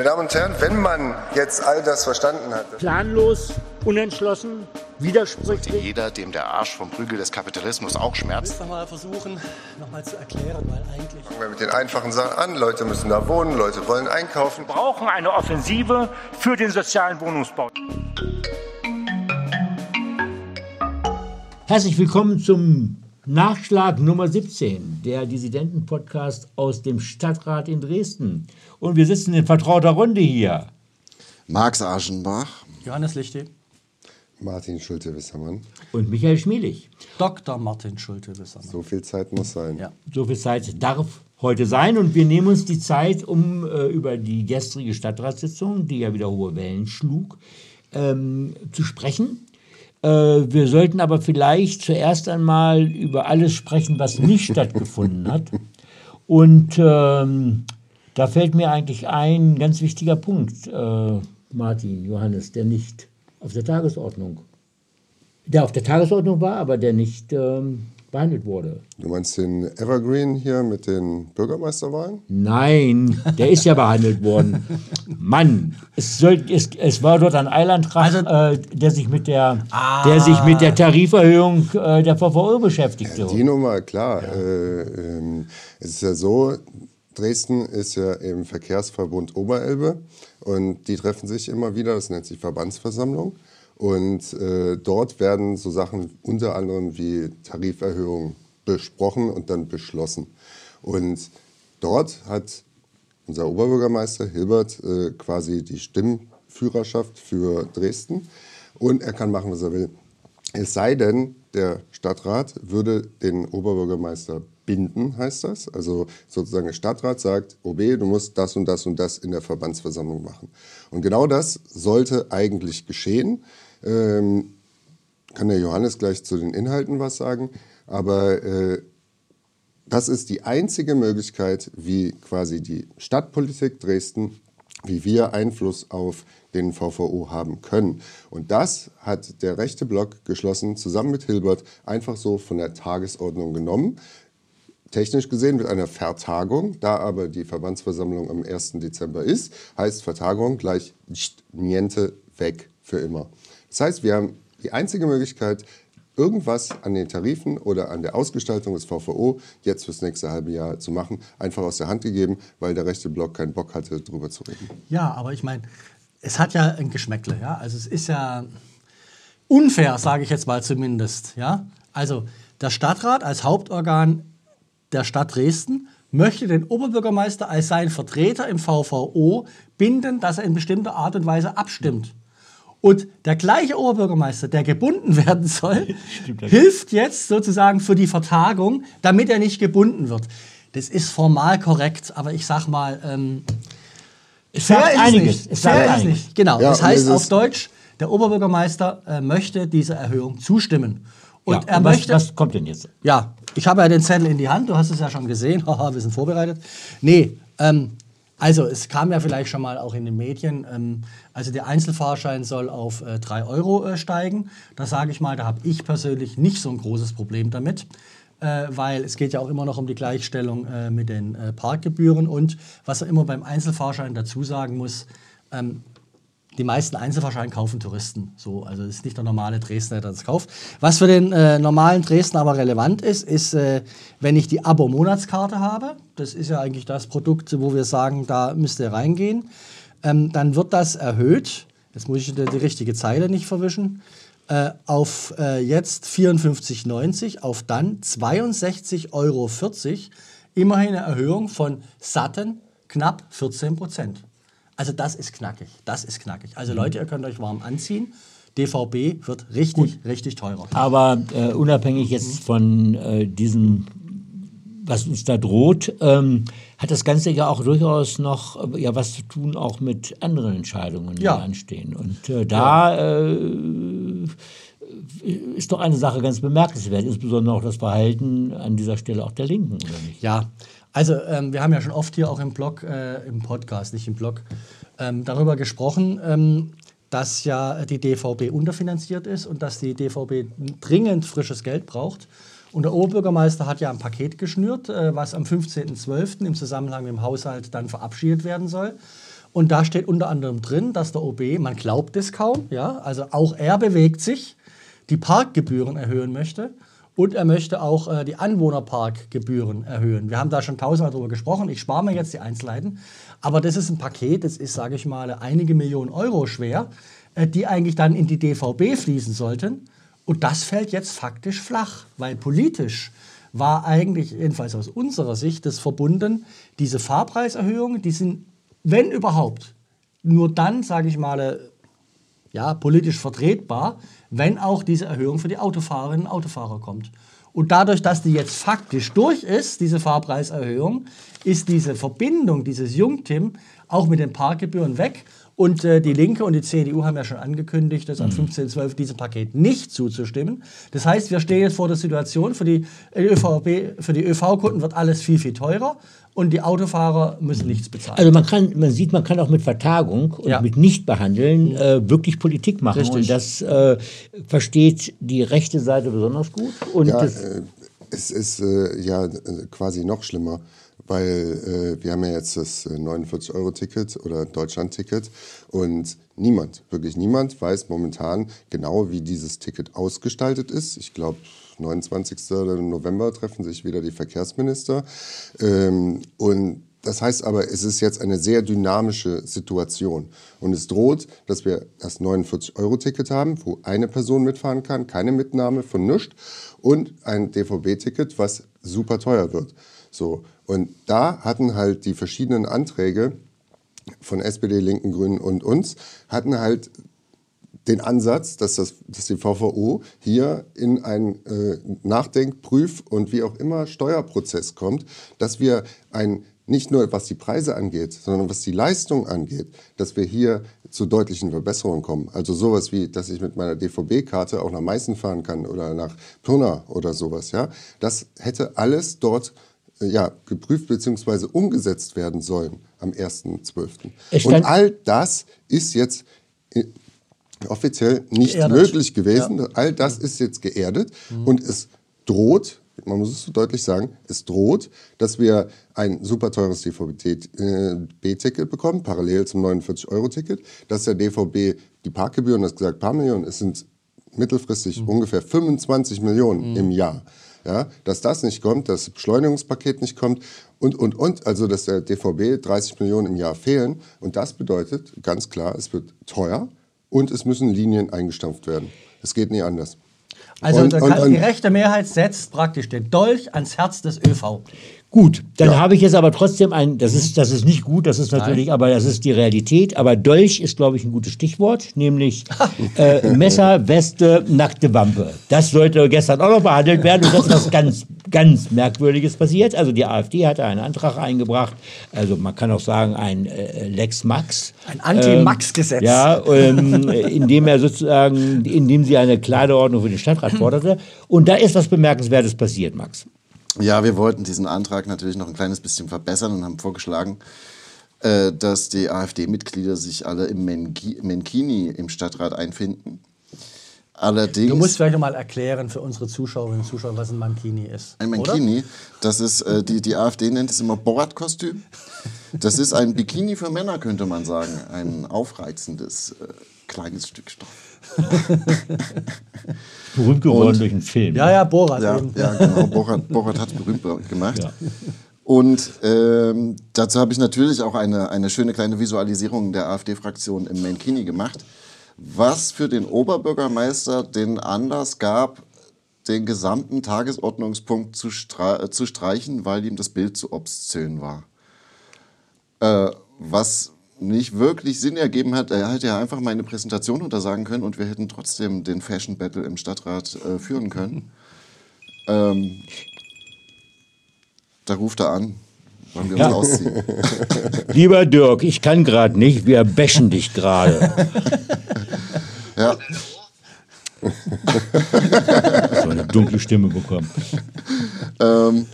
Meine Damen und Herren, wenn man jetzt all das verstanden hat. Planlos, unentschlossen, widersprüchlich. Jeder, dem der Arsch vom Prügel des Kapitalismus auch schmerzt. Ich will mal versuchen, nochmal zu erklären, weil eigentlich. Fangen wir mit den einfachen Sachen an. Leute müssen da wohnen, Leute wollen einkaufen. Wir brauchen eine Offensive für den sozialen Wohnungsbau. Herzlich willkommen zum Nachschlag Nummer 17, der Dissidenten-Podcast aus dem Stadtrat in Dresden. Und wir sitzen in vertrauter Runde hier. Max Aschenbach. Johannes Lichte. Martin Schulte-Wissermann. Und Michael Schmielig. Dr. Martin Schulte-Wissermann. So viel Zeit muss sein. Ja. So viel Zeit darf heute sein und wir nehmen uns die Zeit, um äh, über die gestrige Stadtratssitzung, die ja wieder hohe Wellen schlug, ähm, zu sprechen. Äh, wir sollten aber vielleicht zuerst einmal über alles sprechen, was nicht stattgefunden hat. Und ähm, da fällt mir eigentlich ein ganz wichtiger Punkt, äh, Martin, Johannes, der nicht auf der Tagesordnung, der auf der Tagesordnung war, aber der nicht ähm, behandelt wurde. Du meinst den Evergreen hier mit den Bürgermeisterwahlen? Nein, der ist ja behandelt worden. Mann, es, soll, es, es war dort ein Eilantrag, Also- äh, der sich mit der, der sich mit der Tariferhöhung äh, der VVO beschäftigte. Die Nummer, klar. Äh, ähm, es ist ja so, Dresden ist ja im Verkehrsverbund Oberelbe und die treffen sich immer wieder, das nennt sich Verbandsversammlung. Und äh, dort werden so Sachen unter anderem wie Tariferhöhung besprochen und dann beschlossen. Und dort hat unser Oberbürgermeister Hilbert äh, quasi die Stimmführerschaft für Dresden und er kann machen, was er will. Es sei denn, der Stadtrat würde den Oberbürgermeister binden, heißt das. Also sozusagen der Stadtrat sagt, OB, du musst das und das und das in der Verbandsversammlung machen. Und genau das sollte eigentlich geschehen. Ähm, kann der Johannes gleich zu den Inhalten was sagen. Aber äh, das ist die einzige Möglichkeit, wie quasi die Stadtpolitik Dresden, wie wir Einfluss auf den VVO haben können. Und das hat der rechte Block geschlossen, zusammen mit Hilbert, einfach so von der Tagesordnung genommen. Technisch gesehen mit einer Vertagung, da aber die Verbandsversammlung am 1. Dezember ist, heißt Vertagung gleich niente weg für immer. Das heißt, wir haben die einzige Möglichkeit, irgendwas an den Tarifen oder an der Ausgestaltung des VVO jetzt fürs nächste halbe Jahr zu machen, einfach aus der Hand gegeben, weil der rechte Block keinen Bock hatte, darüber zu reden. Ja, aber ich meine, es hat ja ein Geschmäckle, ja. Also es ist ja unfair, sage ich jetzt mal zumindest, ja. Also der Stadtrat als Hauptorgan der Stadt Dresden möchte den Oberbürgermeister als seinen Vertreter im VVO binden, dass er in bestimmter Art und Weise abstimmt. Und der gleiche Oberbürgermeister, der gebunden werden soll, hilft jetzt sozusagen für die Vertagung, damit er nicht gebunden wird. Das ist formal korrekt, aber ich sag mal, ähm, Es Fair sagt ist einiges. Nicht. Es Fair ist einiges. nicht. Genau. Ja, das heißt auf Deutsch, der Oberbürgermeister äh, möchte dieser Erhöhung zustimmen. Und Ja, er und was, möchte. was kommt denn jetzt? Ja, ich habe ja den Zettel in die Hand, du hast es ja schon gesehen. Haha, wir sind vorbereitet. Nee, ähm, also es kam ja vielleicht schon mal auch in den Medien, ähm, also der Einzelfahrschein soll auf äh, 3 Euro äh, steigen. Da sage ich mal, da habe ich persönlich nicht so ein großes Problem damit. Äh, weil es geht ja auch immer noch um die Gleichstellung äh, mit den äh, Parkgebühren und was er immer beim Einzelfahrschein dazu sagen muss, ähm, die meisten Einzelfahrscheine kaufen Touristen. So, also es ist nicht der normale Dresdner, der das kauft. Was für den äh, normalen Dresdner aber relevant ist, ist, äh, wenn ich die Abo-Monatskarte habe, das ist ja eigentlich das Produkt, wo wir sagen, da müsst ihr reingehen, ähm, dann wird das erhöht. Jetzt muss ich die, die richtige Zeile nicht verwischen. Äh, auf äh, jetzt 54,90, auf dann 62,40 Euro. Immerhin eine Erhöhung von satten knapp 14 Prozent. Also das ist knackig. Das ist knackig. Also Leute, ihr könnt euch warm anziehen. DVB wird richtig, richtig teurer. Aber äh, unabhängig jetzt von äh, diesem, was uns da droht, ähm, hat das Ganze ja auch durchaus noch äh, ja, was zu tun auch mit anderen Entscheidungen, die Ja. anstehen. Und äh, da äh, ist doch eine Sache ganz bemerkenswert, insbesondere auch das Verhalten an dieser Stelle auch der Linken, oder nicht? Ja, also ähm, wir haben ja schon oft hier auch im Blog, äh, im Podcast, nicht im Blog, ähm, darüber gesprochen, ähm, dass ja die DVB unterfinanziert ist und dass die DVB dringend frisches Geld braucht. Und der Oberbürgermeister hat ja ein Paket geschnürt, äh, was am 15.12. im Zusammenhang mit dem Haushalt dann verabschiedet werden soll. Und da steht unter anderem drin, dass der OB, man glaubt es kaum, ja, also auch er bewegt sich, die Parkgebühren erhöhen möchte. Und er möchte auch äh, die Anwohnerparkgebühren erhöhen. Wir haben da schon tausendmal darüber gesprochen. Ich spare mir jetzt die Einzelheiten. Aber das ist ein Paket, das ist, sage ich mal, einige Millionen Euro schwer, äh, die eigentlich dann in die DVB fließen sollten. Und das fällt jetzt faktisch flach, weil politisch war eigentlich, jedenfalls aus unserer Sicht, das verbunden, diese Fahrpreiserhöhungen, die sind, wenn überhaupt, nur dann, sage ich mal, ja, politisch vertretbar, wenn auch diese Erhöhung für die Autofahrerinnen und Autofahrer kommt. Und dadurch, dass die jetzt faktisch durch ist, diese Fahrpreiserhöhung, ist diese Verbindung, dieses Jungtim auch mit den Parkgebühren weg. Und äh, die Linke und die CDU haben ja schon angekündigt, dass am 15.12. diesem Paket nicht zuzustimmen. Das heißt, wir stehen jetzt vor der Situation, für die ÖVP, für die ÖV-Kunden wird alles viel, viel teurer und die Autofahrer müssen nichts bezahlen. Also man kann, man sieht, man kann auch mit Vertagung und Ja. mit Nichtbehandeln äh, wirklich Politik machen. Richtig. Und das äh, versteht die rechte Seite besonders gut. Und Ja, das, äh, es ist äh, ja äh, quasi noch schlimmer, weil äh, wir haben ja jetzt das äh, 49-Euro-Ticket oder Deutschland-Ticket und niemand, wirklich niemand weiß momentan genau, wie dieses Ticket ausgestaltet ist. Ich glaube, 29. November treffen sich wieder die Verkehrsminister ähm, und das heißt aber, es ist jetzt eine sehr dynamische Situation. Und es droht, dass wir das 49-Euro-Ticket haben, wo eine Person mitfahren kann, keine Mitnahme von nichts und ein DVB-Ticket, was super teuer wird. So. Und da hatten halt die verschiedenen Anträge von SPD, Linken, Grünen und uns, hatten halt den Ansatz, dass, das, dass die VVO hier in einen äh, Nachdenk-, Prüf- und wie auch immer Steuerprozess kommt, dass wir ein nicht nur was die Preise angeht, sondern was die Leistung angeht, dass wir hier zu deutlichen Verbesserungen kommen. Also sowas wie, dass ich mit meiner DVB-Karte auch nach Meißen fahren kann oder nach Pirna oder sowas. Ja, das hätte alles dort äh, ja, geprüft bzw. umgesetzt werden sollen am 1.12. Es Und all das ist jetzt äh, offiziell nicht Geerdet. möglich gewesen. All das ist jetzt geerdet und es droht, man muss es so deutlich sagen, es droht, dass wir ein super teures DVB-Ticket bekommen, parallel zum 49-Euro-Ticket, dass der DVB die Parkgebühren, das gesagt, paar Millionen, es sind mittelfristig ungefähr 25 Millionen im Jahr. Ja, dass das nicht kommt, dass das Beschleunigungspaket nicht kommt und, und, und, also dass der DVB 30 Millionen im Jahr fehlen. Und das bedeutet ganz klar, es wird teuer und es müssen Linien eingestampft werden. Es geht nie anders. Also Und- und- und- die rechte Mehrheit setzt praktisch den Dolch ans Herz des ÖV. Gut, dann habe ich jetzt aber trotzdem ein, das ist, das ist nicht gut, das ist natürlich, aber das ist die Realität. Aber Dolch ist, glaube ich, ein gutes Stichwort, nämlich äh, Messer, Weste, nackte Wampe. Das sollte gestern auch noch behandelt werden und das ist was ganz, ganz Merkwürdiges passiert. Also die AfD hatte einen Antrag eingebracht, also man kann auch sagen, ein äh, Lex Max. Ein Anti-Max-Gesetz. Ja, ähm, indem er sozusagen, indem sie eine Kleiderordnung für den Stadtrat forderte. Und da ist was Bemerkenswertes passiert, Max. Ja, wir wollten diesen Antrag natürlich noch ein kleines bisschen verbessern und haben vorgeschlagen, äh, dass die AfD-Mitglieder sich alle im Menki Menkini im Stadtrat einfinden. Allerdings Du musst vielleicht noch mal erklären für unsere Zuschauerinnen und Zuschauer, was ein Mankini ist. ein oder? Menkini, das ist äh, die die AfD nennt es immer Borat-Kostüm. Das ist ein Bikini für Männer, könnte man sagen, ein aufreizendes äh, kleines Stück Stoff. Berühmt geworden durch einen Film. Ja, ja, Borat. Ja, eben. ja genau. Borat, Borat hat es berühmt gemacht. Ja. Und ähm, dazu habe ich natürlich auch eine, eine schöne kleine Visualisierung der AfD-Fraktion im Menkini gemacht, was für den Oberbürgermeister den Anlass gab, den gesamten Tagesordnungspunkt zu, stra zu streichen, weil ihm das Bild zu obszön war. Äh, was nicht wirklich Sinn ergeben hat, er hätte ja einfach meine Präsentation untersagen können und wir hätten trotzdem den Fashion Battle im Stadtrat äh, führen können. Ähm, da ruft er an, wollen wir uns Ja. ausziehen. Lieber Dirk, ich kann gerade nicht, wir bashen dich gerade. Ja, so eine dunkle Stimme bekommen. ähm,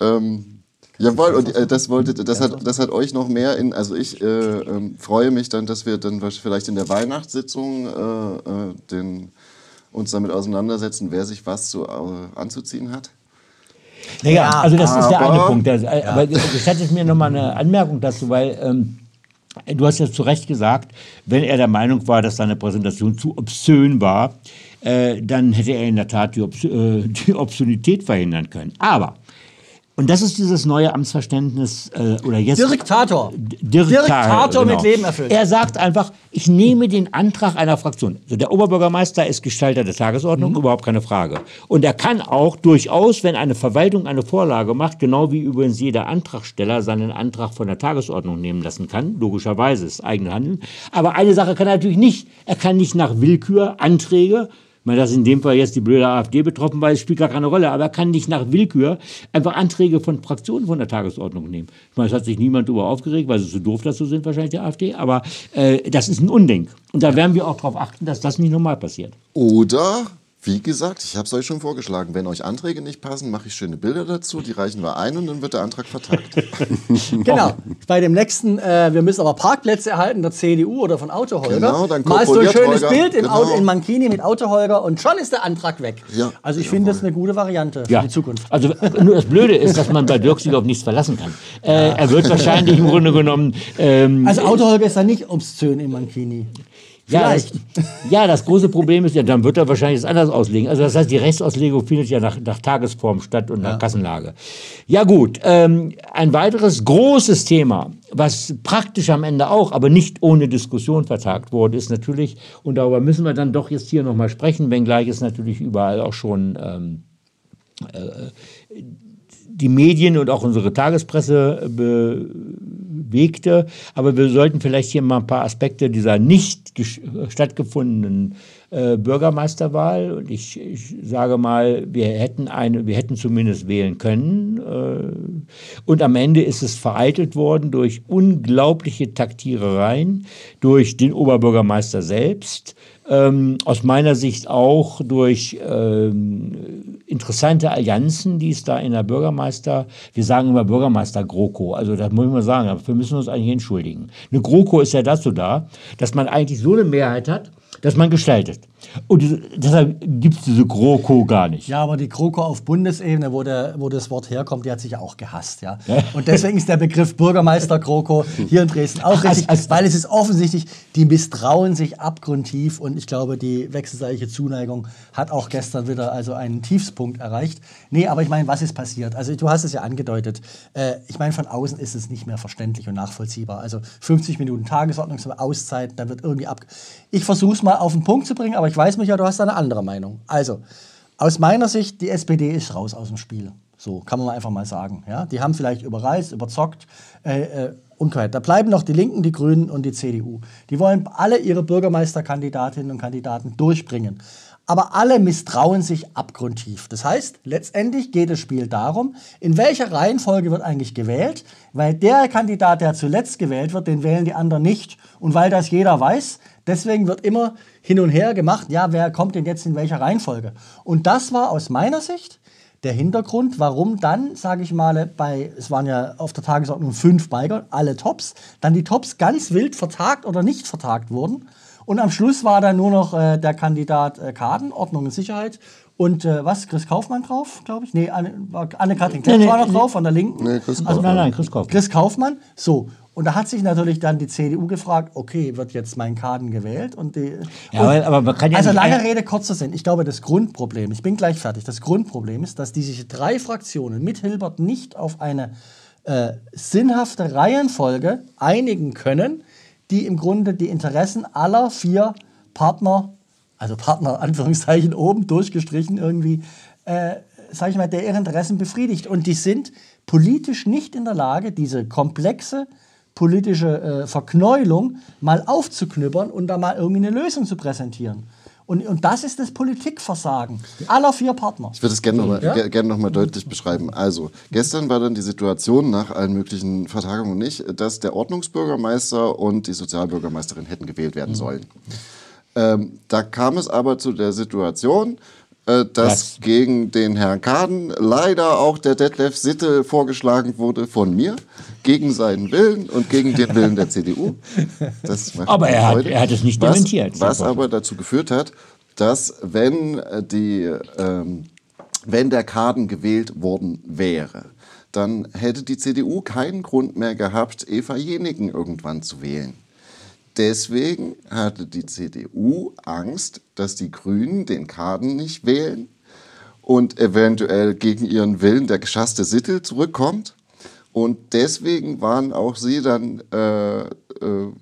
ähm, jawohl, und äh, das, wollte, das, hat, das hat euch noch mehr in, also ich äh, ähm, freue mich dann, dass wir dann vielleicht in der Weihnachtssitzung äh, äh, den, uns damit auseinandersetzen, wer sich was zu, äh, anzuziehen hat. Naja, also das ist der aber- eine Punkt. Das, äh, Aber gestattet mir noch mal eine Anmerkung dazu, weil ähm, du hast ja zu Recht gesagt, wenn er der Meinung war, dass seine Präsentation zu obszön war, äh, dann hätte er in der Tat die, Obs äh, die Obszönität verhindern können. Aber und das ist dieses neue Amtsverständnis äh, oder jetzt Diktator. Diktator, Diktator mit genau. Leben erfüllt. Er sagt einfach, ich nehme den Antrag einer Fraktion. Also der Oberbürgermeister ist Gestalter der Tagesordnung, Mhm. überhaupt keine Frage. Und er kann auch durchaus, wenn eine Verwaltung eine Vorlage macht, genau wie übrigens jeder Antragsteller seinen Antrag von der Tagesordnung nehmen lassen kann, logischerweise ist eigene Handeln. Aber eine Sache kann er natürlich nicht. Er kann nicht nach Willkür Anträge meine, dass in dem Fall jetzt die blöde AfD betroffen war, spielt gar keine Rolle. Aber er kann nicht nach Willkür einfach Anträge von Fraktionen von der Tagesordnung nehmen. Ich meine, es hat sich niemand darüber aufgeregt, weil sie so doof dazu sind, wahrscheinlich die AfD. Aber äh, das ist ein Unding. Und da werden wir auch darauf achten, dass das nicht normal passiert. Oder, wie gesagt, ich habe es euch schon vorgeschlagen, wenn euch Anträge nicht passen, mache ich schöne Bilder dazu, die reichen wir ein und dann wird der Antrag vertagt. Genau. Bei dem nächsten, äh, wir müssen aber Parkplätze erhalten, der CDU oder von Autoholger. Genau, dann Malst du ein schönes Holger. Bild in, Genau. Auto, in Mankini mit Autoholger und schon ist der Antrag weg. Ja, Also ich finde das eine gute Variante für die Zukunft. Also nur das Blöde ist, dass man bei Dirk sich auf nichts verlassen kann. Äh, er wird wahrscheinlich im Grunde genommen. Ähm, Also Autoholger ist da nicht obszön in Mankini. Ja das, ja, das große Problem ist ja, dann wird er wahrscheinlich es anders auslegen. Also das heißt, die Rechtsauslegung findet ja nach, nach Tagesform statt und nach Kassenlage. Ja gut, ähm, ein weiteres großes Thema, was praktisch am Ende auch, aber nicht ohne Diskussion vertagt wurde, ist natürlich, und darüber müssen wir dann doch jetzt hier nochmal sprechen, wenngleich es natürlich überall auch schon ähm, äh, die Medien und auch unsere Tagespresse bewegte. Aber wir sollten vielleicht hier mal ein paar Aspekte dieser nicht stattgefundenen äh, Bürgermeisterwahl und ich, ich sage mal, wir hätten eine, wir hätten zumindest wählen können. Äh, und am Ende ist es vereitelt worden durch unglaubliche Taktierereien, durch den Oberbürgermeister selbst. Ähm, aus meiner Sicht auch durch ähm, interessante Allianzen, die es da in der Bürgermeister, wir sagen immer Bürgermeister GroKo, also das muss ich mal sagen, müssen wir uns eigentlich entschuldigen. Eine GroKo ist ja dazu da, dass man eigentlich so eine Mehrheit hat, dass man gestaltet. Und diese, deshalb gibt es diese GroKo gar nicht. Ja, aber die GroKo auf Bundesebene, wo, der, wo das Wort herkommt, die hat sich ja auch gehasst. Ja? Und deswegen ist der Begriff Bürgermeister GroKo hier in Dresden auch richtig, als- weil es ist offensichtlich, die misstrauen sich abgrundtief und ich glaube, die wechselseitige Zuneigung hat auch gestern wieder also einen Tiefspunkt erreicht. Nee, aber ich meine, was ist passiert? Also du hast es ja angedeutet. Äh, ich meine, von außen ist es nicht mehr verständlich und nachvollziehbar. Also 50 Minuten Tagesordnung, so Auszeit, da wird irgendwie ab... Ich versuche es mal auf den Punkt zu bringen, aber ich weiß, Micha, du hast da eine andere Meinung. Also, aus meiner Sicht, die SPD ist raus aus dem Spiel. So, kann man einfach mal sagen. Ja? Die haben vielleicht überreist, überzockt, äh, äh, Unkeit. Da bleiben noch die Linken, die Grünen und die CDU. Die wollen alle ihre Bürgermeisterkandidatinnen und Kandidaten durchbringen. Aber alle misstrauen sich abgrundtief. Das heißt, letztendlich geht das Spiel darum, in welcher Reihenfolge wird eigentlich gewählt, weil der Kandidat, der zuletzt gewählt wird, den wählen die anderen nicht. Und weil das jeder weiß, deswegen wird immer hin und her gemacht, ja, wer kommt denn jetzt in welcher Reihenfolge? Und das war aus meiner Sicht der Hintergrund, warum dann, sage ich mal, bei, es waren ja auf der Tagesordnung fünf Beiger, alle Tops, dann die Tops ganz wild vertagt oder nicht vertagt wurden. Und am Schluss war dann nur noch äh, der Kandidat äh, Kaden, Ordnung und Sicherheit. Und äh, was, Chris Kaufmann drauf, glaube ich? Nee, Anne, Anne-Kathrin Klepp Nee, nee, war noch nee. drauf, von der Linken. Nee, Chris Also, nein, nein, Chris Kaufmann. Chris Kaufmann. So. Und da hat sich natürlich dann die CDU gefragt, okay, wird jetzt mein Kaden gewählt? Und die, Ja, aber- aber man kann ja also lange Rede, kurzer Sinn. Ich glaube, das Grundproblem, ich bin gleich fertig, das Grundproblem ist, dass diese drei Fraktionen mit Hilbert nicht auf eine äh, sinnhafte Reihenfolge einigen können, die im Grunde die Interessen aller vier Partner, also Partner, Anführungszeichen, oben durchgestrichen irgendwie, äh, sag ich mal, der ihre Interessen befriedigt. Und die sind politisch nicht in der Lage, diese komplexe politische äh, Verknäulung mal aufzuknüppern und da mal irgendwie eine Lösung zu präsentieren. Und, und das ist das Politikversagen aller vier Partner. Ich würde es gerne nochmal Ja? ge- gerne noch mal deutlich beschreiben. Also, gestern war dann die Situation nach allen möglichen Vertagungen nicht, dass der Ordnungsbürgermeister und die Sozialbürgermeisterin hätten gewählt werden Mhm. sollen. Ähm, da kam es aber zu der Situation, äh, dass Was? gegen den Herrn Kaden leider auch der Detlef Sitte vorgeschlagen wurde von mir, gegen seinen Willen und gegen den Willen der CDU. Aber er hat- er hat es nicht was, dementiert, Was aber dazu geführt hat, dass wenn äh, die, ähm, wenn der Kaden gewählt worden wäre, dann hätte die CDU keinen Grund mehr gehabt, Eva Jenigen irgendwann zu wählen. Deswegen hatte die CDU Angst, dass die Grünen den Kaden nicht wählen und eventuell gegen ihren Willen der geschasste Sittel zurückkommt. Und deswegen waren auch sie dann äh, äh,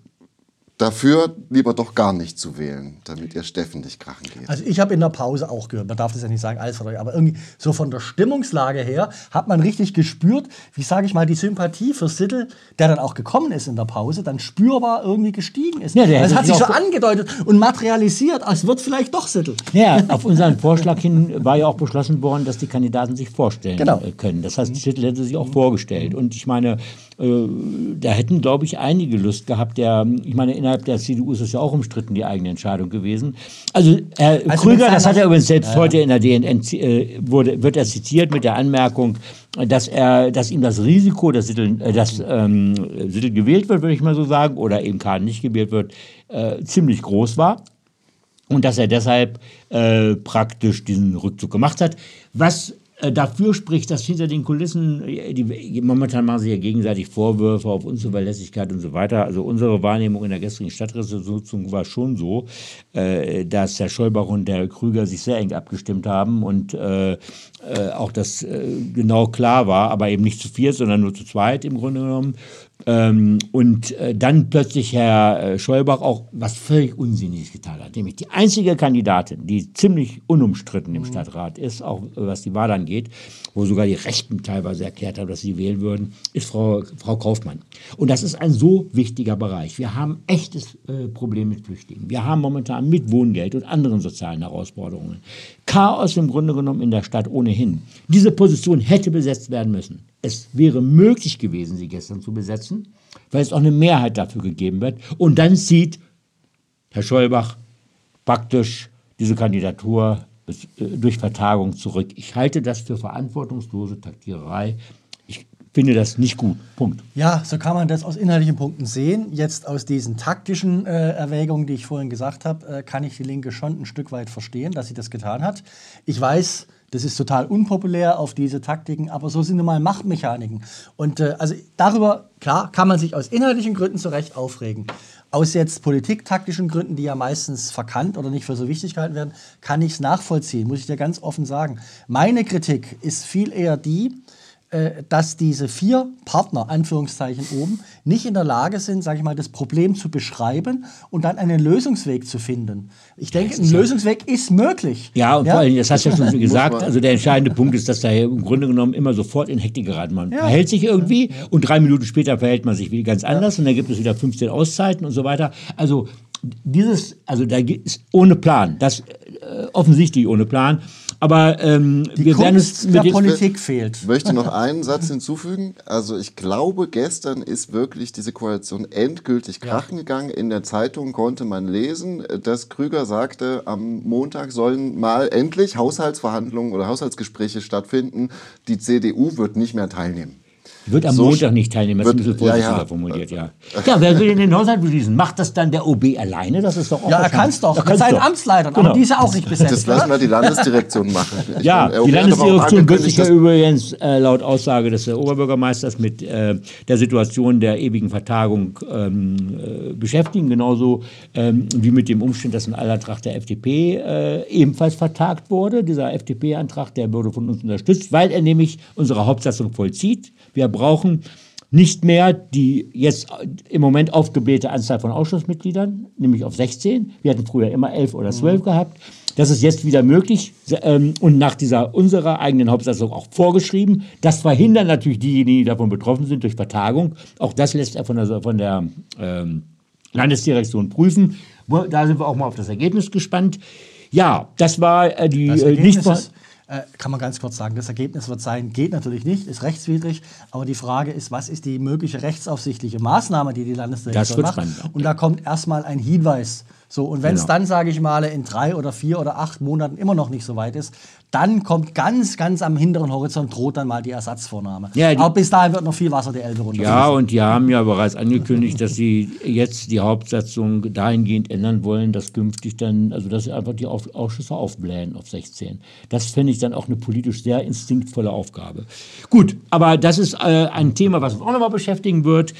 dafür, lieber doch gar nicht zu wählen, damit ihr Steffen nicht krachen geht. Also ich habe in der Pause auch gehört, man darf das ja nicht sagen, alles von euch, aber irgendwie so von der Stimmungslage her hat man richtig gespürt, wie sage ich mal, die Sympathie für Sittel, der dann auch gekommen ist in der Pause, dann spürbar irgendwie gestiegen ist. Ja, der das hätte hat sich so auch- angedeutet und materialisiert, als wird vielleicht doch Sittel. Ja, auf unseren Vorschlag hin war ja auch beschlossen worden, dass die Kandidaten sich vorstellen Genau. äh, können. Das heißt, Schittel hätte sich auch vorgestellt. Und ich meine, da hätten, glaube ich, einige Lust gehabt. Der, ich meine, innerhalb der CDU ist es ja auch umstritten, die eigene Entscheidung gewesen. Also, Herr Also Krüger, das hat er übrigens selbst heute in der DNN äh, wurde, wird er zitiert mit der Anmerkung, dass er, dass ihm das Risiko, dass Sittel, äh, dass, ähm, Sittel gewählt wird, würde ich mal so sagen, oder eben Kahn nicht gewählt wird, äh, ziemlich groß war und dass er deshalb äh, praktisch diesen Rückzug gemacht hat. Was äh, dafür spricht, dass hinter den Kulissen, äh, die, momentan machen sich ja gegenseitig Vorwürfe auf Unzuverlässigkeit und so weiter. Also unsere Wahrnehmung in der gestrigen Stadtresolution war schon so, äh, dass Herr Scholbach und der Krüger sich sehr eng abgestimmt haben und äh, äh, auch das äh, genau klar war, aber eben nicht zu viert, sondern nur zu zweit im Grunde genommen. Ähm, und äh, dann plötzlich Herr äh, Scholbach auch was völlig Unsinniges getan hat. Nämlich die einzige Kandidatin, die ziemlich unumstritten im Stadtrat ist, auch äh, was die Wahl angeht, wo sogar die Rechten teilweise erklärt haben, dass sie wählen würden, ist Frau, Frau Kaufmann. Und das ist ein so wichtiger Bereich. Wir haben echtes äh, Problem mit Flüchtlingen. Wir haben momentan mit Wohngeld und anderen sozialen Herausforderungen Chaos im Grunde genommen in der Stadt ohnehin. Diese Position hätte besetzt werden müssen. Es wäre möglich gewesen, sie gestern zu besetzen, weil es auch eine Mehrheit dafür gegeben wird. Und dann zieht Herr Scholbach praktisch diese Kandidatur äh, durch Vertagung zurück. Ich halte das für verantwortungslose Taktiererei. Ich finde das nicht gut. Punkt. Ja, so kann man das aus inhaltlichen Punkten sehen. Jetzt aus diesen taktischen äh, Erwägungen, die ich vorhin gesagt habe, äh, kann ich die Linke schon ein Stück weit verstehen, dass sie das getan hat. Ich weiß, das ist total unpopulär auf diese Taktiken, aber so sind nun mal Machtmechaniken. Und äh, also darüber, klar, kann man sich aus inhaltlichen Gründen zu Recht aufregen. Aus jetzt politiktaktischen Gründen, die ja meistens verkannt oder nicht für so wichtig gehalten werden, kann ich es nachvollziehen, muss ich dir ganz offen sagen. Meine Kritik ist viel eher die, dass diese vier Partner, Anführungszeichen oben, nicht in der Lage sind, sage ich mal, das Problem zu beschreiben und dann einen Lösungsweg zu finden. Ich denke, ein Lösungsweg ist möglich. Ja, und vor allem, das hast du ja schon gesagt, also der entscheidende Punkt ist, dass da im Grunde genommen immer sofort in Hektik geraten. Man Ja. verhält sich irgendwie und drei Minuten später verhält man sich wieder ganz anders und dann gibt es wieder 15 Auszeiten und so weiter. Also dieses, also da ist ohne Plan, das äh, offensichtlich ohne Plan. Aber ähm, Die wir werden Kunst es mit der Politik fehlt. Ich möchte noch einen Satz hinzufügen. Also ich glaube, gestern ist wirklich diese Koalition endgültig krachen gegangen. In der Zeitung konnte man lesen, dass Krüger sagte, am Montag sollen mal endlich Haushaltsverhandlungen oder Haushaltsgespräche stattfinden. Die CDU wird nicht mehr teilnehmen. Wird am so Montag nicht teilnehmen, das ist ein wird- bisschen vorsichtiger ja, ja. formuliert, ja. Ja, wer will denn den Haushalt beschließen? Macht das dann der OB alleine? Das ist doch auch Ja, er kann es doch, Er mit seinen. Amtsleitern, Genau. aber die ist ja auch nicht besetzt. Das lassen wir die Landesdirektion machen. Ich Ja, meine, die Landesdirektion wird sich ja übrigens äh, laut Aussage des äh, Oberbürgermeisters mit äh, der Situation der ewigen Vertagung ähm, äh, beschäftigen, genauso ähm, wie mit dem Umstand, dass ein Antrag der FDP äh, ebenfalls vertagt wurde. Dieser FDP-Antrag, der wurde von uns unterstützt, weil er nämlich unsere Hauptsatzung vollzieht. Wir brauchen nicht mehr die jetzt im Moment aufgeblähte Anzahl von Ausschussmitgliedern, nämlich auf 16. Wir hatten früher immer 11 oder 12 gehabt. Das ist jetzt wieder möglich ähm, und nach dieser unserer eigenen Hauptsatzung auch vorgeschrieben. Das verhindern natürlich diejenigen, die davon betroffen sind, durch Vertagung. Auch das lässt er von der, von der ähm, Landesdirektion prüfen. Da sind wir auch mal auf das Ergebnis gespannt. Ja, das war äh, die Das äh, nicht ist, äh, kann man ganz kurz sagen, das Ergebnis wird sein, geht natürlich nicht, ist rechtswidrig, aber die Frage ist, was ist die mögliche rechtsaufsichtliche Maßnahme, die die wird macht? spannend. Und da kommt erstmal ein Hinweis, So, und wenn es Genau. dann, sage ich mal, in drei oder vier oder acht Monaten immer noch nicht so weit ist, dann kommt ganz, ganz am hinteren Horizont droht dann mal die Ersatzvornahme. Ja, die- Aber bis dahin wird noch viel Wasser die Elbe runter. Ja, und die haben ja bereits angekündigt, dass sie jetzt die Hauptsatzung dahingehend ändern wollen, dass künftig dann, also dass sie einfach die Auf Ausschüsse aufblähen auf 16. Das fände ich dann auch eine politisch sehr instinktvolle Aufgabe. Gut, aber das ist äh, ein Thema, was uns auch nochmal beschäftigen wird.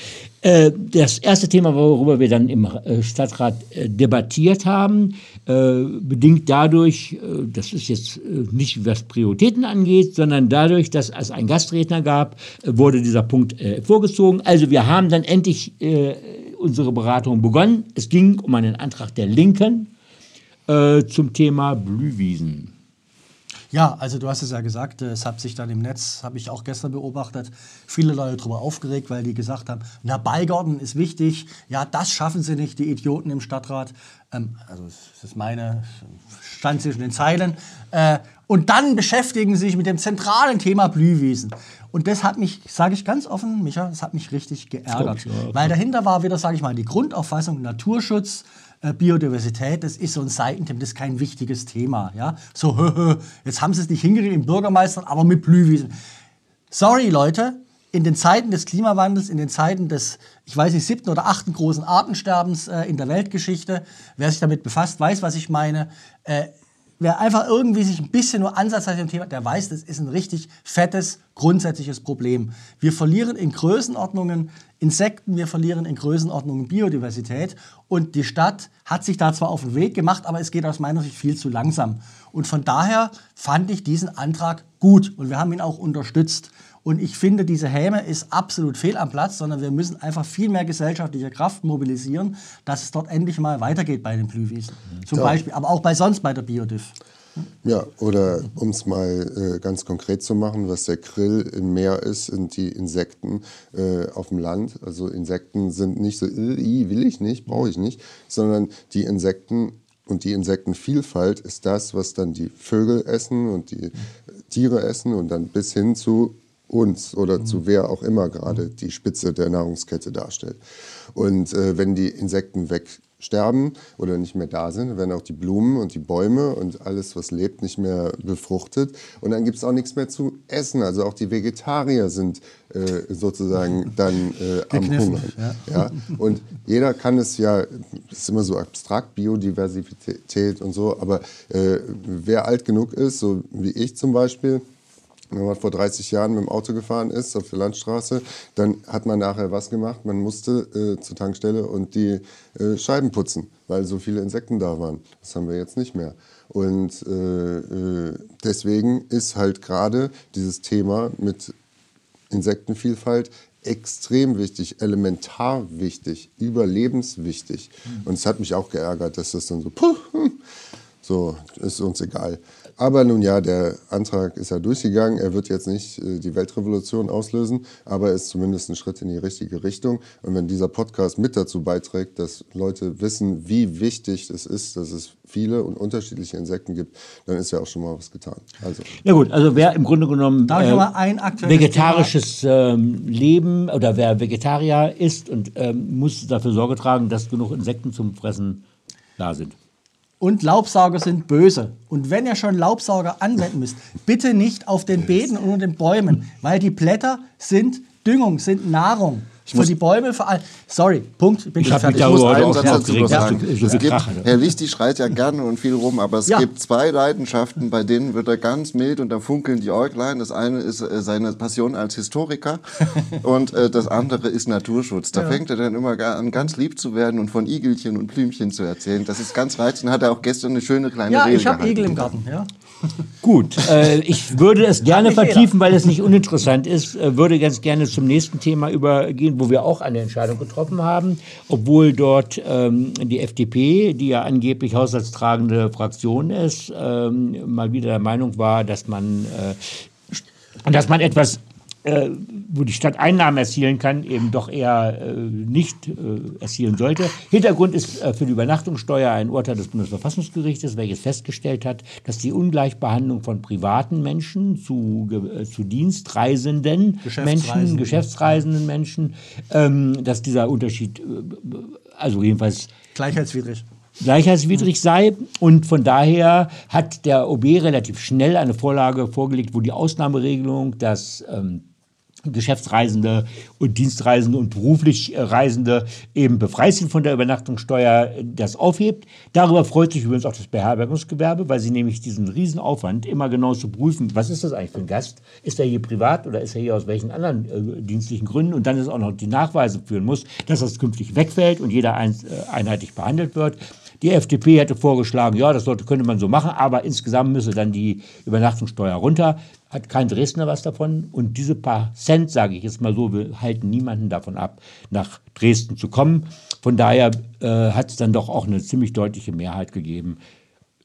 Äh, das erste Thema, worüber wir dann im äh, Stadtrat äh, debattiert haben, bedingt dadurch, das ist jetzt nicht was Prioritäten angeht, sondern dadurch, dass es einen Gastredner gab, wurde dieser Punkt vorgezogen. Also wir haben dann endlich unsere Beratung begonnen. Es ging um einen Antrag der Linken zum Thema Blühwiesen. Ja, also du hast es ja gesagt, äh, es hat sich dann im Netz, habe ich auch gestern beobachtet, viele Leute darüber aufgeregt, weil die gesagt haben, na, Beigarten ist wichtig, ja, das schaffen sie nicht, die Idioten im Stadtrat. Ähm, also das ist meine, stand zwischen den Zeilen. Äh, und dann beschäftigen sie sich mit dem zentralen Thema Blühwiesen. Und das hat mich, sage ich ganz offen, Micha, das hat mich richtig geärgert. ich, ja. Weil dahinter war wieder, sage ich mal, die Grundauffassung Naturschutz, Biodiversität, das ist so ein Seitenthema, das ist kein wichtiges Thema. Ja? So, jetzt haben sie es nicht hingekriegt im Bürgermeister, aber mit Blühwiesen. Sorry, Leute, in den Zeiten des Klimawandels, in den Zeiten des, ich weiß nicht, siebten oder achten großen Artensterbens äh, in der Weltgeschichte, wer sich damit befasst, weiß, was ich meine. Äh, wer einfach irgendwie sich ein bisschen nur ansatzweise im Thema, der weiß, das ist ein richtig fettes, grundsätzliches Problem. Wir verlieren in Größenordnungen Insekten, wir verlieren in Größenordnungen Biodiversität und die Stadt hat sich da zwar auf den Weg gemacht, aber es geht aus meiner Sicht viel zu langsam. Und von daher fand ich diesen Antrag gut und wir haben ihn auch unterstützt. Und ich finde, diese Häme ist absolut fehl am Platz, sondern wir müssen einfach viel mehr gesellschaftliche Kraft mobilisieren, dass es dort endlich mal weitergeht bei den Blühwiesen. Zum Beispiel, aber auch bei sonst bei der Biodiff. Ja, oder um es mal äh, ganz konkret zu machen, was der Grill im Meer ist, sind die Insekten äh, auf dem Land. Also Insekten sind nicht so, will ich nicht, brauche ich nicht, sondern die Insekten und die Insektenvielfalt ist das, was dann die Vögel essen und die Tiere essen und dann bis hin zu uns oder zu wer auch immer gerade die Spitze der Nahrungskette darstellt. Und äh, wenn die Insekten wegsterben oder nicht mehr da sind, werden auch die Blumen und die Bäume und alles, was lebt, nicht mehr befruchtet. Und dann gibt es auch nichts mehr zu essen. Also auch die Vegetarier sind äh, sozusagen dann äh, am Gekniffen, Hungern. Ja. Und jeder kann es ja, es ist immer so abstrakt, Biodiversität und so, aber äh, wer alt genug ist, so wie ich zum Beispiel, wenn man vor 30 Jahren mit dem Auto gefahren ist auf der Landstraße, dann hat man nachher was gemacht. Man musste äh, zur Tankstelle und die äh, Scheiben putzen, weil so viele Insekten da waren. Das haben wir jetzt nicht mehr. Und äh, äh, deswegen ist halt gerade dieses Thema mit Insektenvielfalt extrem wichtig, elementar wichtig, überlebenswichtig. Und es hat mich auch geärgert, dass das dann so, puh, hm, so ist uns egal. Aber nun ja, der Antrag ist ja durchgegangen. Er wird jetzt nicht äh, die Weltrevolution auslösen, aber er ist zumindest ein Schritt in die richtige Richtung. Und wenn dieser Podcast mit dazu beiträgt, dass Leute wissen, wie wichtig es ist, dass es viele und unterschiedliche Insekten gibt, dann ist ja auch schon mal was getan. Also. Ja gut, also wer im Grunde genommen äh, vegetarisches ähm, Leben oder wer Vegetarier ist und ähm, muss dafür Sorge tragen, dass genug Insekten zum Fressen da sind. Und Laubsauger sind böse. Und wenn ihr schon Laubsauger anwenden müsst, bitte nicht auf den Beeten und den Bäumen, weil die Blätter sind Düngung, sind Nahrung. für die Bäume, für all. Sorry, Punkt. Ich bin Ich schon fertig. darüber heute einen Satz dazu sagen. Es gibt. Herr Lichti schreit ja gerne und viel rum, aber es Ja. gibt zwei Leidenschaften, bei denen wird er ganz mild und da funkeln die Äuglein. Das eine ist äh, seine Passion als Historiker und äh, das andere ist Naturschutz. Da fängt er dann immer an, ganz lieb zu werden und von Igelchen und Blümchen zu erzählen. Das ist ganz reizend. Hat er auch gestern eine schöne kleine Ja, Rede ich habe. Igel im Garten. Ja. Gut, äh, ich würde es gerne vertiefen, weil es nicht uninteressant ist. Äh, würde ganz gerne zum nächsten Thema übergehen, wo wir auch eine Entscheidung getroffen haben, obwohl dort ähm, die FDP, die ja angeblich haushaltstragende Fraktion ist, ähm, mal wieder der Meinung war, dass man, äh, dass man etwas äh, wo die Stadt Einnahmen erzielen kann, eben doch eher äh, nicht äh, erzielen sollte. Hintergrund ist äh, für die Übernachtungssteuer ein Urteil des Bundesverfassungsgerichtes, welches festgestellt hat, dass die Ungleichbehandlung von privaten Menschen zu, äh, zu dienstreisenden Menschen, Geschäftsreisenden. geschäftsreisenden Menschen, ähm, dass dieser Unterschied, äh, also jedenfalls Gleichheitswidrig. gleichheitswidrig sei. Und von daher hat der OB relativ schnell eine Vorlage vorgelegt, wo die Ausnahmeregelung, dass ähm, Geschäftsreisende und Dienstreisende und beruflich äh, Reisende eben befreit sind von der Übernachtungssteuer, äh, das aufhebt. Darüber freut sich übrigens auch das Beherbergungsgewerbe, weil sie nämlich diesen Riesenaufwand immer genau zu prüfen, was ist das eigentlich für ein Gast? Ist er hier privat oder ist er hier aus welchen anderen äh, dienstlichen Gründen? Und dann ist auch noch die Nachweise führen muss, dass das künftig wegfällt und jeder ein, äh, einheitlich behandelt wird. Die FDP hätte vorgeschlagen, ja, das sollte, könnte man so machen, aber insgesamt müsse dann die Übernachtungssteuer runter. Hat kein Dresdner was davon. Und diese paar Cent, sage ich jetzt mal so, halten niemanden davon ab, nach Dresden zu kommen. Von daher äh, hat es dann doch auch eine ziemlich deutliche Mehrheit gegeben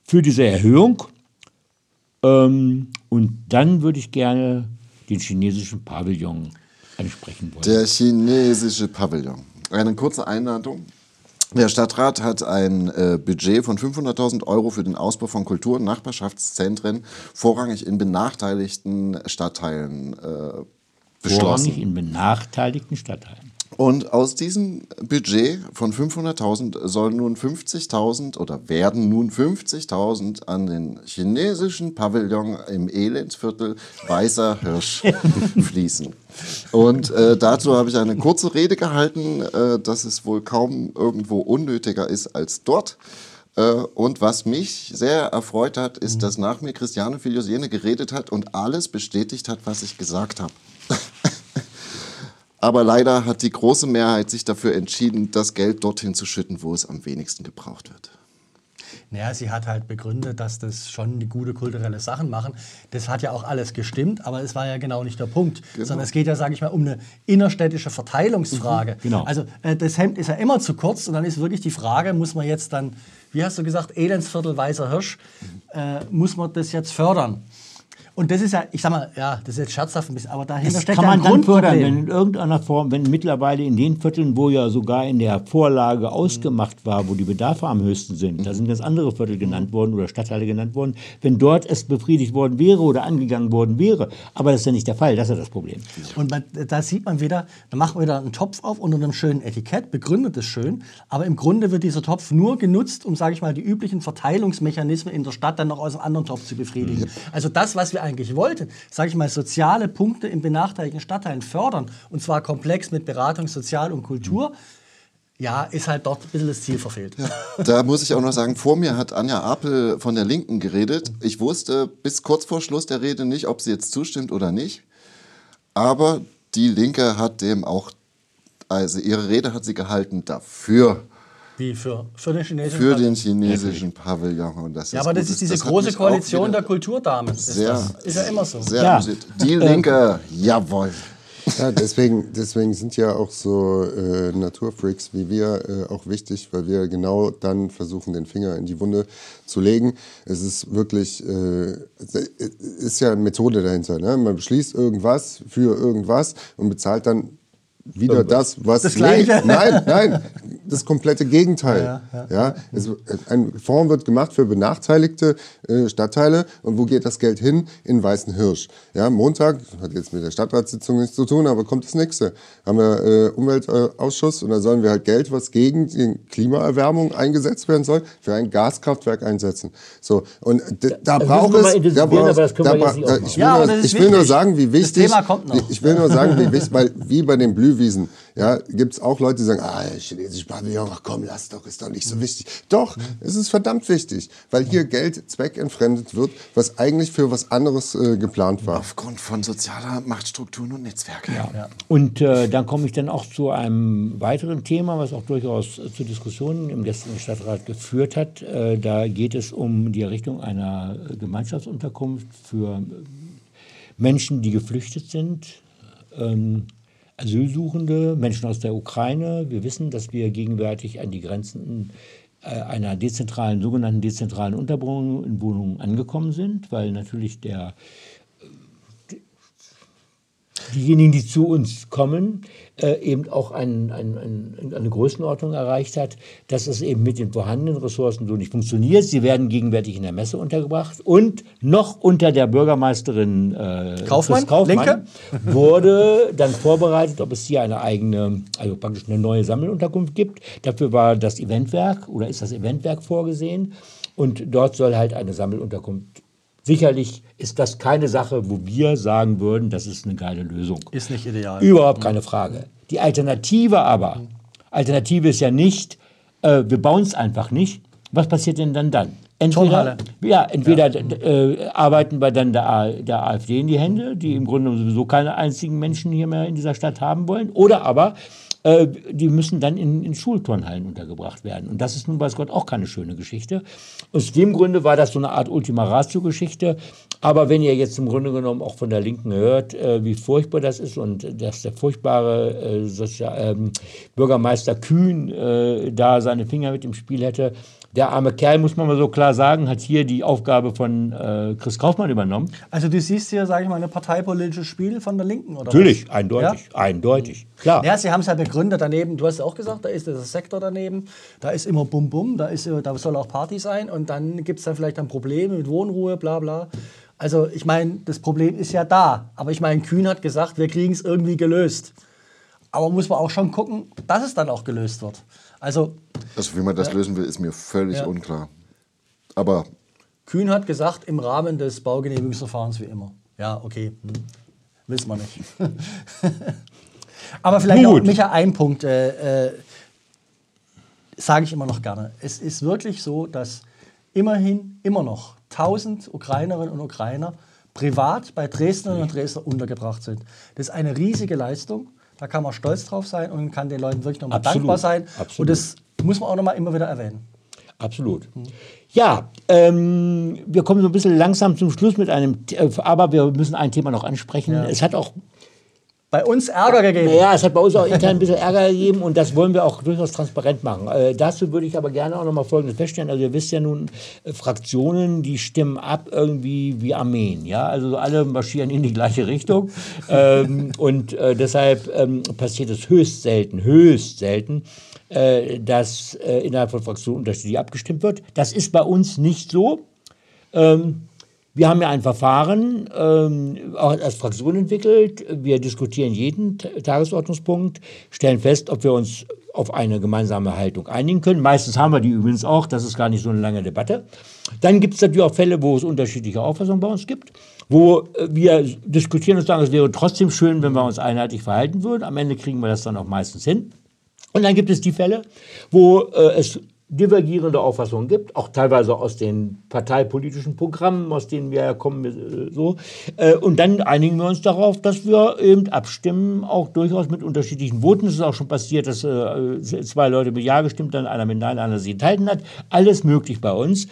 für diese Erhöhung. Ähm, und dann würde ich gerne den chinesischen Pavillon ansprechen wollen. Der chinesische Pavillon. Eine kurze Einladung. Der Stadtrat hat ein äh, Budget von 500.000 Euro für den Ausbau von Kultur- und Nachbarschaftszentren vorrangig in benachteiligten Stadtteilen äh, beschlossen. Vorrangig in benachteiligten Stadtteilen. Und aus diesem Budget von 500.000 sollen nun 50.000 oder werden nun 50.000 an den chinesischen Pavillon im Elendsviertel Weißer Hirsch fließen. Und äh, dazu habe ich eine kurze Rede gehalten, äh, dass es wohl kaum irgendwo unnötiger ist als dort. Äh, und was mich sehr erfreut hat, ist, dass nach mir Christiane Filiosiene geredet hat und alles bestätigt hat, was ich gesagt habe. Aber leider hat die große Mehrheit sich dafür entschieden, das Geld dorthin zu schütten, wo es am wenigsten gebraucht wird. Naja, sie hat halt begründet, dass das schon die gute kulturelle Sachen machen. Das hat ja auch alles gestimmt, aber es war ja genau nicht der Punkt. Sondern es geht ja, sage ich mal, um eine innerstädtische Verteilungsfrage. genau. Also äh, das Hemd ist ja immer zu kurz und dann ist wirklich die Frage, muss man jetzt dann, wie hast du gesagt, Elendsviertel Weißer Hirsch, äh, muss man das jetzt fördern? Und das ist ja, ich sag mal, ja, das ist jetzt scherzhaft ein bisschen, aber dahinter Das steckt kann man dann fördern, wenn in irgendeiner Form, wenn mittlerweile in den Vierteln, wo ja sogar in der Vorlage ausgemacht war, wo die Bedarfe am höchsten sind, da sind ganz andere Viertel genannt worden oder Stadtteile genannt worden, wenn dort es befriedigt worden wäre oder angegangen worden wäre. Aber das ist ja nicht der Fall, das ist ja das Problem. Und da sieht man wieder, da macht man wieder einen Topf auf unter einem schönen Etikett, begründet es schön, aber im Grunde wird dieser Topf nur genutzt, um, sage ich mal, die üblichen Verteilungsmechanismen in der Stadt dann noch aus einem anderen Topf zu befriedigen. Also das, was wir eigentlich wollten, sage ich mal, soziale Punkte in benachteiligten Stadtteilen fördern, und zwar komplex mit Beratung, Sozial und Kultur, ja, ist halt dort ein bisschen das Ziel verfehlt. Da muss ich auch noch sagen, vor mir hat Anja Apel von der Linken geredet. Ich wusste bis kurz vor Schluss der Rede nicht, ob sie jetzt zustimmt oder nicht. Aber die Linke hat dem auch, also ihre Rede hat sie gehalten dafür, Wie für, für den chinesischen für den chinesischen Pavillon. Und das Ja, aber das gut. ist diese hat große Koalition der Kulturdamen. Ist, Sehr, das. ist ja immer so. Sehr Ja. amüsiert. Die Linke, jawohl. Ja, deswegen, deswegen sind ja auch so äh, Naturfreaks wie wir äh, auch wichtig, weil wir genau dann versuchen, den Finger in die Wunde zu legen. Es ist wirklich, äh, es ist ja eine Methode dahinter. Ne? Man beschließt irgendwas für irgendwas und bezahlt dann wieder das, was Das Gleiche. nein, nein, das komplette Gegenteil. Ja, Es, ein Fonds wird gemacht für benachteiligte äh, Stadtteile und wo geht das Geld hin? In Weißen Hirsch. Ja, Montag hat jetzt mit der Stadtratssitzung nichts zu tun, aber kommt das nächste. Haben wir äh, Umweltausschuss und da sollen wir halt Geld, was gegen die Klimaerwärmung eingesetzt werden soll, für ein Gaskraftwerk einsetzen. So und da Das braucht es. braucht- aber das da wir jetzt bra- nicht da- aufmachen. ich will Ja, nur, das ist ich will nur sagen, wie Das wichtig. Thema kommt noch. Ich will nur sagen, wie wichtig, weil wie bei den Blühwiesen, ja, gibt es auch Leute, die sagen, ah, chinesische Pavillon, ach komm, lass doch, ist doch nicht so wichtig. Doch, es ist verdammt wichtig, weil hier Geld zweckentfremdet wird, was eigentlich für was anderes äh, geplant war. Aufgrund von sozialer Machtstrukturen und Netzwerken. Und äh, dann komme ich dann auch zu einem weiteren Thema, was auch durchaus äh, zu Diskussionen im gestrigen Stadtrat geführt hat. Äh, da geht es um die Errichtung einer Gemeinschaftsunterkunft für Menschen, die geflüchtet sind. Ähm, Asylsuchende, Menschen aus der Ukraine. Wir wissen, dass wir gegenwärtig an die Grenzen äh, einer dezentralen, sogenannten dezentralen Unterbringung in Wohnungen angekommen sind, weil natürlich der diejenigen, die zu uns kommen, äh, eben auch ein, ein, ein, eine Größenordnung erreicht hat, dass es eben mit den vorhandenen Ressourcen so nicht funktioniert. Sie werden gegenwärtig in der Messe untergebracht und noch unter der Bürgermeisterin äh, Kaufmann, Kaufmann wurde dann vorbereitet, ob es hier eine eigene, also praktisch eine neue Sammelunterkunft gibt. Dafür war das Eventwerk oder ist das Eventwerk vorgesehen und dort soll halt eine Sammelunterkunft Sicherlich ist das keine Sache, wo wir sagen würden, das ist eine geile Lösung. Ist nicht ideal. Überhaupt keine Frage. Die Alternative aber, Alternative ist ja nicht, äh, wir bauen es einfach nicht. Was passiert denn dann dann? Entweder, ja, entweder Äh, arbeiten wir dann der, der AfD in die Hände, die im Grunde sowieso keine einzigen Menschen hier mehr in dieser Stadt haben wollen, oder aber äh, die müssen dann in, in Schulturnhallen untergebracht werden. Und das ist nun weiß Gott auch keine schöne Geschichte. Aus dem Grunde war das so eine Art Ultima Ratio-Geschichte. Aber wenn ihr jetzt im Grunde genommen auch von der Linken hört, äh, wie furchtbar das ist und dass der furchtbare äh, Sozial ähm, Bürgermeister Kühn äh, da seine Finger mit im Spiel hätte, der arme Kerl, muss man mal so klar sagen, hat hier die Aufgabe von äh, Chris Kaufmann übernommen. Also du siehst hier, sage ich mal, ein parteipolitisches Spiel von der Linken, oder Natürlich, was? eindeutig, eindeutig, klar. Ja, sie haben es ja begründet daneben. Du hast ja auch gesagt, da ist dieser Sektor daneben, da ist immer Bum Bum, da, ist, da soll auch Party sein und dann gibt es dann vielleicht dann Probleme mit Wohnruhe, bla bla. Also ich meine, das Problem ist ja da. Aber ich meine, Kühn hat gesagt, wir kriegen es irgendwie gelöst. Aber muss man auch schon gucken, dass es dann auch gelöst wird. Also Also wie man das lösen will, ist mir völlig Ja. unklar. Aber Kühn hat gesagt, im Rahmen des Baugenehmigungsverfahrens wie immer. Ja, okay. Hm. Wissen wir nicht. Aber vielleicht Gut. auch, Micha, ein Punkt, äh, äh, sage ich immer noch gerne. Es ist wirklich so, dass immerhin immer noch 1000 Ukrainerinnen und Ukrainer privat bei Dresdnerinnen und Dresdner untergebracht sind. Das ist eine riesige Leistung. Da kann man stolz drauf sein und kann den Leuten wirklich nochmal dankbar sein. Absolut. Und das muss man auch nochmal immer wieder erwähnen. Absolut. Ja, ähm, wir kommen so ein bisschen langsam zum Schluss mit einem, äh, aber wir müssen ein Thema noch ansprechen. Es hat auch, Bei uns Ärger gegeben. naja, es hat bei uns auch intern ein bisschen Ärger gegeben und das wollen wir auch durchaus transparent machen. Äh, dazu würde ich aber gerne auch noch mal Folgendes feststellen. Also ihr wisst ja nun, äh, Fraktionen, die stimmen ab irgendwie wie Armeen. Ja, also alle marschieren in die gleiche Richtung ähm, und äh, deshalb ähm, passiert es höchst selten, höchst selten, äh, dass äh, innerhalb von Fraktionen unterschiedlich abgestimmt wird. Das ist bei uns nicht so. Ähm, wir haben ja ein Verfahren ähm, auch als Fraktion entwickelt. Wir diskutieren jeden Ta- Tagesordnungspunkt, stellen fest, ob wir uns auf eine gemeinsame Haltung einigen können. Meistens haben wir die übrigens auch. Das ist gar nicht so eine lange Debatte. Dann gibt es natürlich auch Fälle, wo es unterschiedliche Auffassungen bei uns gibt, wo äh, wir diskutieren und sagen, es wäre trotzdem schön, wenn wir uns einheitlich verhalten würden. Am Ende kriegen wir das dann auch meistens hin. Und dann gibt es die Fälle, wo äh, es divergierende Auffassungen gibt, auch teilweise aus den parteipolitischen Programmen, aus denen wir ja kommen, äh, so. Äh, und dann einigen wir uns darauf, dass wir eben abstimmen, auch durchaus mit unterschiedlichen Voten. Es ist auch schon passiert, dass äh, zwei Leute mit Ja gestimmt haben, einer mit Nein, einer sich enthalten hat. Alles möglich bei uns.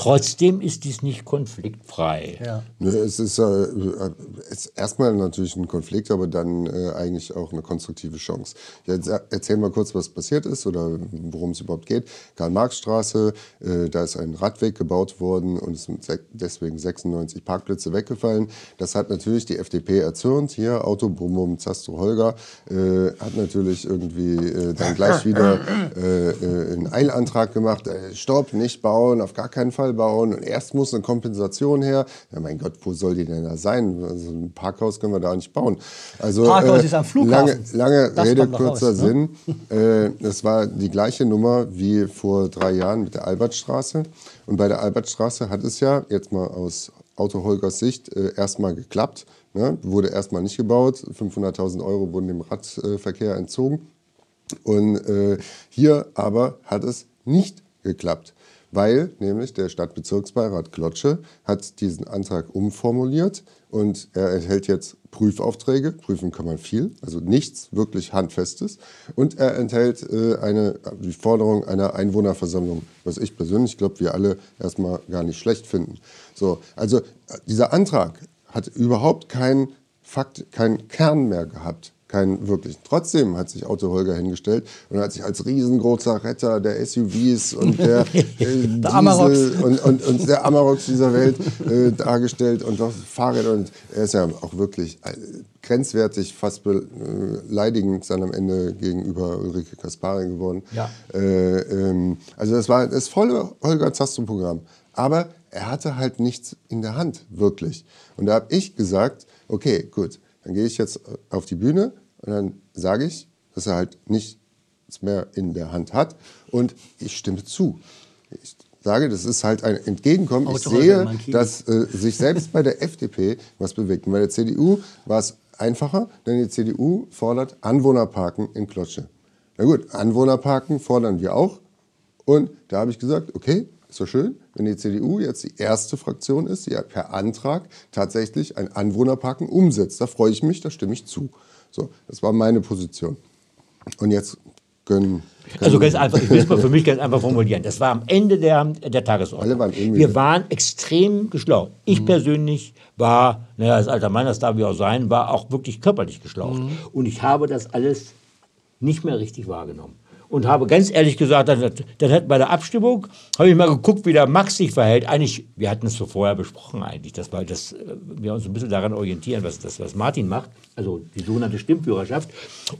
Trotzdem ist dies nicht konfliktfrei. Ja. Es ist, äh, äh, ist erstmal natürlich ein Konflikt, aber dann äh, eigentlich auch eine konstruktive Chance. Jetzt er- erzähl mal kurz, was passiert ist oder worum es überhaupt geht. Karl-Marx-Straße, äh, da ist ein Radweg gebaut worden und es sind deswegen 96 Parkplätze weggefallen. Das hat natürlich die FDP erzürnt. Hier, Auto, Zastro, Holger, äh, hat natürlich irgendwie äh, dann gleich wieder äh, äh, einen Eilantrag gemacht. Äh, Stopp, nicht bauen, auf gar keinen Fall bauen. Und erst muss eine Kompensation her. Ja, mein Gott, wo soll die denn da sein? Also ein Parkhaus können wir da nicht bauen. Also, Parkhaus ist am Flughafen. Lange, lange Rede, kurzer raus, ne? Sinn. Äh, das war die gleiche Nummer wie vor drei Jahren mit der Albertstraße. Und bei der Albertstraße hat es ja, jetzt mal aus Auto Holgers Sicht, äh, erstmal geklappt. Ne? Wurde erstmal nicht gebaut. 500.000 Euro wurden dem Radverkehr entzogen. Und äh, hier aber hat es nicht geklappt, weil nämlich der Stadtbezirksbeirat Klotsche hat diesen Antrag umformuliert und er enthält jetzt Prüfaufträge. Prüfen kann man viel, also nichts wirklich Handfestes. Und er enthält äh, eine, die Forderung einer Einwohnerversammlung, was ich persönlich glaube, wir alle erstmal gar nicht schlecht finden. So, also äh, dieser Antrag hat überhaupt keinen Fakt, keinen Kern mehr gehabt. Keinen wirklichen. Trotzdem hat sich Otto Holger hingestellt und hat sich als riesengroßer Retter der SUVs und der, äh, Diesel Amarok. und, und, und der Amarok dieser Welt äh, dargestellt und doch Fahrräder und er ist ja auch wirklich äh, grenzwertig, fast beleidigend dann am Ende gegenüber Ulrike Kaspari geworden. Ja. Äh, ähm, also das war das volle Holger Zasto-Programm. Aber er hatte halt nichts in der Hand, wirklich. Und da habe ich gesagt, okay, gut, dann gehe ich jetzt auf die Bühne und dann sage ich, dass er halt nichts mehr in der Hand hat und ich stimme zu. Ich sage, das ist halt ein Entgegenkommen. Ich sehe, dass äh, sich selbst bei der FDP was bewegt. Und bei der CDU war es einfacher, denn die CDU fordert Anwohnerparken in Klotsche. Na gut, Anwohnerparken fordern wir auch. Und da habe ich gesagt, okay, ist doch schön, wenn die CDU jetzt die erste Fraktion ist, die ja per Antrag tatsächlich ein Anwohnerparken umsetzt. Da freue ich mich, da stimme ich zu. So, das war meine Position. Und jetzt gönnen. Also ganz einfach, ich will es mal für mich ganz einfach formulieren. Das war am Ende der, der Tagesordnung. Alle waren wir waren extrem geschlaucht. Ich persönlich war, naja, als alter Mann, das darf ich auch sein, war auch wirklich körperlich geschlaucht. Und ich habe das alles nicht mehr richtig wahrgenommen. Und habe ganz ehrlich gesagt, dann, dann hat bei der Abstimmung, habe ich mal geguckt, wie der Max sich verhält. Eigentlich, wir hatten es so vorher besprochen eigentlich, dass wir, dass äh, wir uns ein bisschen daran orientieren, was, das, was Martin macht, also die sogenannte Stimmführerschaft.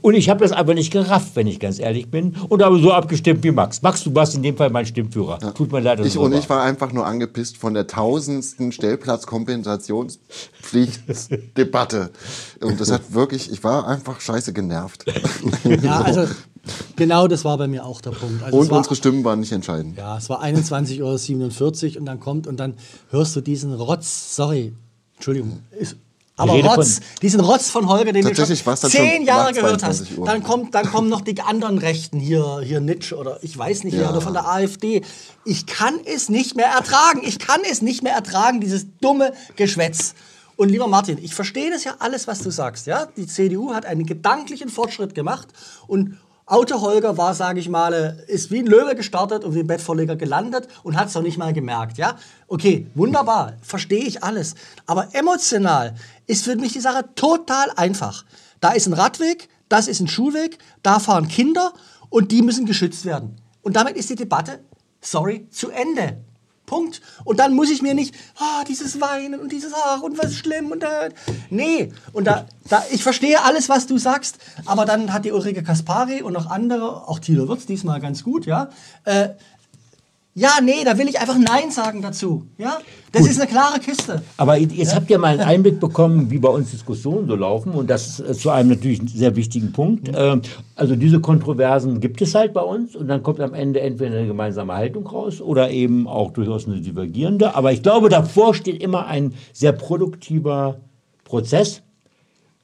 Und ich habe das aber nicht gerafft, wenn ich ganz ehrlich bin, und habe so abgestimmt wie Max. Max, du warst in dem Fall mein Stimmführer. Tut mir leid, dass Ich und so ich war einfach nur angepisst von der tausendsten Stellplatzkompensationspflichtdebatte. Und das hat wirklich, ich war einfach scheiße genervt. Ja, also genau das war bei mir auch der Punkt. Also Und war, unsere Stimmen waren nicht entscheidend. Ja, es war 21.47 Uhr und dann kommt und dann hörst du diesen Rotz, sorry, Entschuldigung, ist, aber rede Rotz, von- diesen Rotz von Holger, den du schon zehn schon Jahre gehört hast. 22 Uhr. Dann, kommt, dann kommen noch die anderen Rechten hier, hier Nitsch oder ich weiß nicht, Ja. oder von der AfD. Ich kann es nicht mehr ertragen. Ich kann es nicht mehr ertragen, dieses dumme Geschwätz. Und lieber Martin, ich verstehe das ja alles, was du sagst. Ja? Die CDU hat einen gedanklichen Fortschritt gemacht und Auto Holger war, sage ich mal, äh, ist wie ein Löwe gestartet und wie ein Bettvorleger gelandet und hat es noch nicht mal gemerkt. Ja? Okay, wunderbar, verstehe ich alles. Aber emotional ist für mich die Sache total einfach. Da ist ein Radweg, das ist ein Schulweg, da fahren Kinder und die müssen geschützt werden. Und damit ist die Debatte, sorry, zu Ende. Punkt. Und dann muss ich mir nicht, ah, dieses Weinen und dieses, ach, und was ist schlimm und da. Nee. Und da, da, ich verstehe alles, was du sagst, aber dann hat die Ulrike Kaspari und noch andere, auch Thilo Wirtz diesmal ganz gut, ja. Äh, ja, nee, da will ich einfach Nein sagen dazu. Ja? Das ist eine klare Kiste. Aber jetzt habt ihr mal einen Einblick bekommen, wie bei uns Diskussionen so laufen. Und das ist zu einem natürlich sehr wichtigen Punkt. Ähm, Also diese Kontroversen gibt es halt bei uns. Und dann kommt am Ende entweder eine gemeinsame Haltung raus oder eben auch durchaus eine divergierende. Aber ich glaube, davor steht immer ein sehr produktiver Prozess.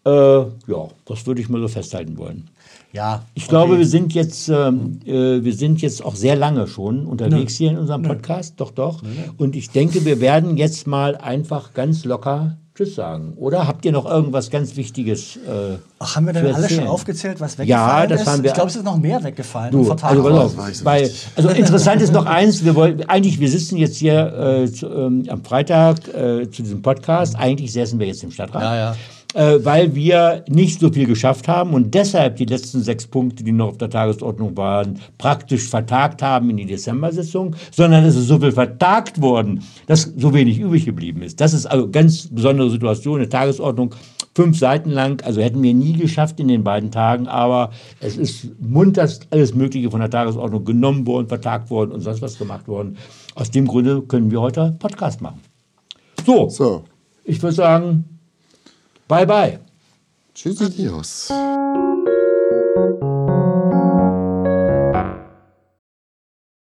Äh, ja, das würde ich mal so festhalten wollen. Ja. Ich glaube, wir sind jetzt, ähm, äh, wir sind jetzt auch sehr lange schon unterwegs hier in unserem Podcast. Doch, doch. Und ich denke, wir werden jetzt mal einfach ganz locker Tschüss sagen. Oder habt ihr noch irgendwas ganz Wichtiges? Äh, Ach, haben wir denn alles schon aufgezählt, was Ja, weggefallen das ist? haben wir- Ich glaube, es ist noch mehr weggefallen. Du, also nicht so also interessant ist noch eins, wir wollten, eigentlich, wir sitzen jetzt hier äh, zu, ähm, am Freitag äh, zu diesem Podcast, eigentlich säßen wir jetzt im Stadtrat. Ja, ja. Äh, weil wir nicht so viel geschafft haben und deshalb die letzten sechs Punkte, die noch auf der Tagesordnung waren, praktisch vertagt haben in die Dezember-Sitzung, sondern es ist so viel vertagt worden, dass so wenig übrig geblieben ist. Das ist also ganz besondere Situation, eine Tagesordnung, fünf Seiten lang, also hätten wir nie geschafft in den beiden Tagen, aber es ist munterst alles Mögliche von der Tagesordnung genommen worden, vertagt worden und sonst was gemacht worden. Aus dem Grunde können wir heute Podcast machen. So, So, ich würde sagen, bye bye. tschüssi. Adios.